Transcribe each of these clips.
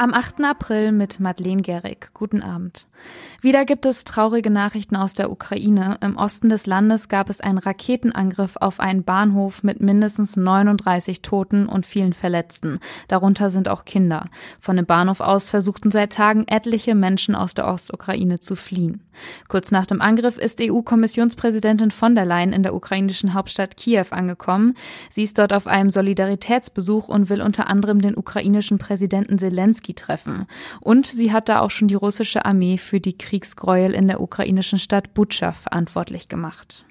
Am 8. April mit Madeleine Gehrig. Guten Abend. Wieder gibt es traurige Nachrichten aus der Ukraine. Im Osten des Landes gab es einen Raketenangriff auf einen Bahnhof mit mindestens 39 Toten und vielen Verletzten. Darunter sind auch Kinder. Von dem Bahnhof aus versuchten seit Tagen etliche Menschen aus der Ostukraine zu fliehen. Kurz nach dem Angriff ist EU-Kommissionspräsidentin von der Leyen in der ukrainischen Hauptstadt Kiew angekommen. Sie ist dort auf einem Solidaritätsbesuch und will unter anderem den ukrainischen Präsidenten Zelensky Zelensky treffen. Und sie hat da auch schon die russische Armee für die Kriegsgräuel in der ukrainischen Stadt Butscha verantwortlich gemacht.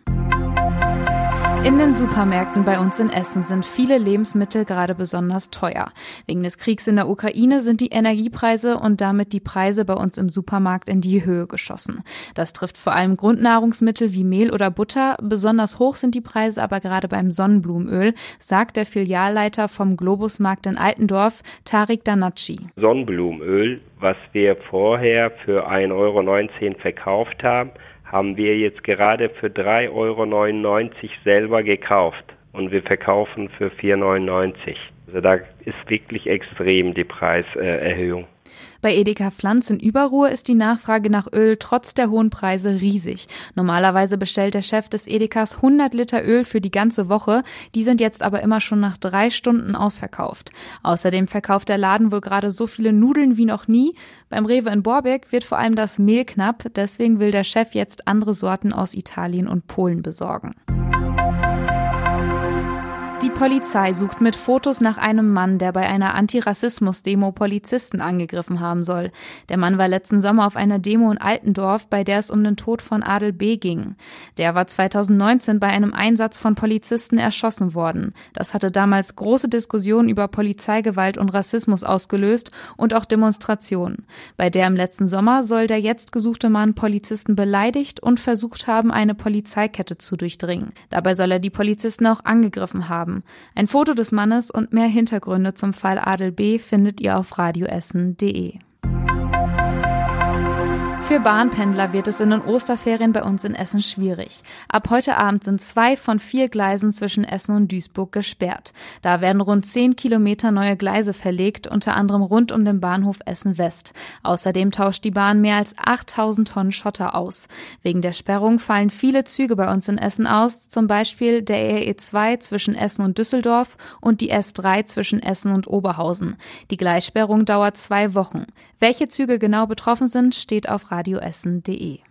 In den Supermärkten bei uns in Essen sind viele Lebensmittel gerade besonders teuer. Wegen des Kriegs in der Ukraine sind die Energiepreise und damit die Preise bei uns im Supermarkt in die Höhe geschossen. Das trifft vor allem Grundnahrungsmittel wie Mehl oder Butter. Besonders hoch sind die Preise aber gerade beim Sonnenblumenöl, sagt der Filialleiter vom Globusmarkt in Altendorf, Tarik Danacci. Sonnenblumenöl, was wir vorher für 1,19 Euro verkauft haben, haben wir jetzt gerade für 3,99 Euro selber gekauft und wir verkaufen für 4,99 Euro. Also da ist wirklich extrem die Preiserhöhung. Bei Edeka Pflanz in Überruhr ist die Nachfrage nach Öl trotz der hohen Preise riesig. Normalerweise bestellt der Chef des Edekas 100 Liter Öl für die ganze Woche. Die sind jetzt aber immer schon nach drei Stunden ausverkauft. Außerdem verkauft der Laden wohl gerade so viele Nudeln wie noch nie. Beim Rewe in Borbeck wird vor allem das Mehl knapp. Deswegen will der Chef jetzt andere Sorten aus Italien und Polen besorgen. Polizei sucht mit Fotos nach einem Mann, der bei einer Antirassismus-Demo Polizisten angegriffen haben soll. Der Mann war letzten Sommer auf einer Demo in Altendorf, bei der es um den Tod von Adel B. ging. Der war 2019 bei einem Einsatz von Polizisten erschossen worden. Das hatte damals große Diskussionen über Polizeigewalt und Rassismus ausgelöst und auch Demonstrationen. Bei der im letzten Sommer soll der jetzt gesuchte Mann Polizisten beleidigt und versucht haben, eine Polizeikette zu durchdringen. Dabei soll er die Polizisten auch angegriffen haben. Ein Foto des Mannes und mehr Hintergründe zum Fall Adel B findet ihr auf radioessen.de. Für Bahnpendler wird es in den Osterferien bei uns in Essen schwierig. Ab heute Abend sind zwei von vier Gleisen zwischen Essen und Duisburg gesperrt. Da werden rund zehn Kilometer neue Gleise verlegt, unter anderem rund um den Bahnhof Essen West. Außerdem tauscht die Bahn mehr als 8000 Tonnen Schotter aus. Wegen der Sperrung fallen viele Züge bei uns in Essen aus, zum Beispiel der RE2 zwischen Essen und Düsseldorf und die S3 zwischen Essen und Oberhausen. Die Gleissperrung dauert zwei Wochen. Welche Züge genau betroffen sind, steht auf radioessen.de.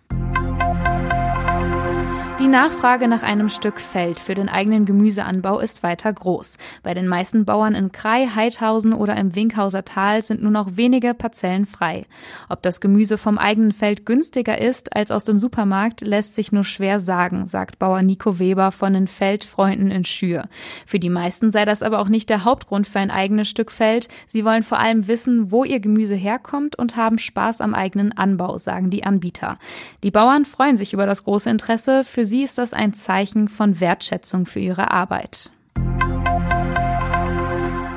Nachfrage nach einem Stück Feld für den eigenen Gemüseanbau ist weiter groß. Bei den meisten Bauern in Krei, Heidhausen oder im Winkhauser Tal sind nur noch wenige Parzellen frei. Ob das Gemüse vom eigenen Feld günstiger ist als aus dem Supermarkt, lässt sich nur schwer sagen, sagt Bauer Nico Weber von den Feldfreunden in Schür. Für die meisten sei das aber auch nicht der Hauptgrund für ein eigenes Stück Feld. Sie wollen vor allem wissen, wo ihr Gemüse herkommt und haben Spaß am eigenen Anbau, sagen die Anbieter. Die Bauern freuen sich über das große Interesse. Für sie ist das ein Zeichen von Wertschätzung für ihre Arbeit.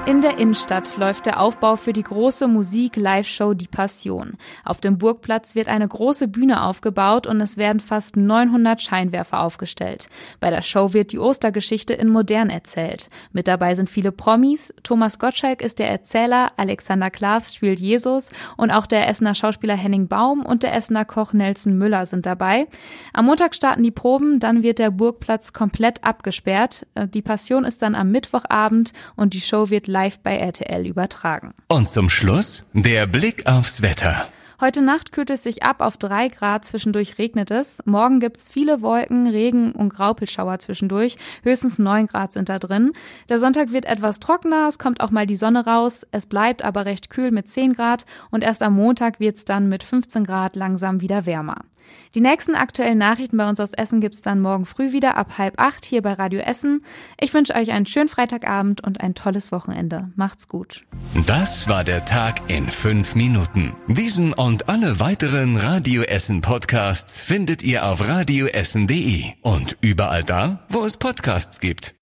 In der Innenstadt läuft der Aufbau für die große Musik-Live-Show Die Passion. Auf dem Burgplatz wird eine große Bühne aufgebaut und es werden fast 900 Scheinwerfer aufgestellt. Bei der Show wird die Ostergeschichte in modern erzählt. Mit dabei sind viele Promis. Thomas Gottschalk ist der Erzähler, Alexander Klavs spielt Jesus und auch der Essener Schauspieler Henning Baum und der Essener Koch Nelson Müller sind dabei. Am Montag starten die Proben, dann wird der Burgplatz komplett abgesperrt. Die Passion ist dann am Mittwochabend und die Show wird live live bei RTL übertragen. Und zum Schluss der Blick aufs Wetter. Heute Nacht kühlt es sich ab auf drei Grad, zwischendurch regnet es. Morgen gibt's viele Wolken, Regen und Graupelschauer zwischendurch. Höchstens neun Grad sind da drin. Der Sonntag wird etwas trockener, es kommt auch mal die Sonne raus. Es bleibt aber recht kühl mit zehn Grad und erst am Montag wird's dann mit 15 Grad langsam wieder wärmer. Die nächsten aktuellen Nachrichten bei uns aus Essen gibt's dann morgen früh wieder ab halb acht hier bei Radio Essen. Ich wünsche euch einen schönen Freitagabend und ein tolles Wochenende. Macht's gut. Das war der Tag in fünf Minuten. Diesen und alle weiteren Radio Essen Podcasts findet ihr auf radioessen.de und überall da, wo es Podcasts gibt.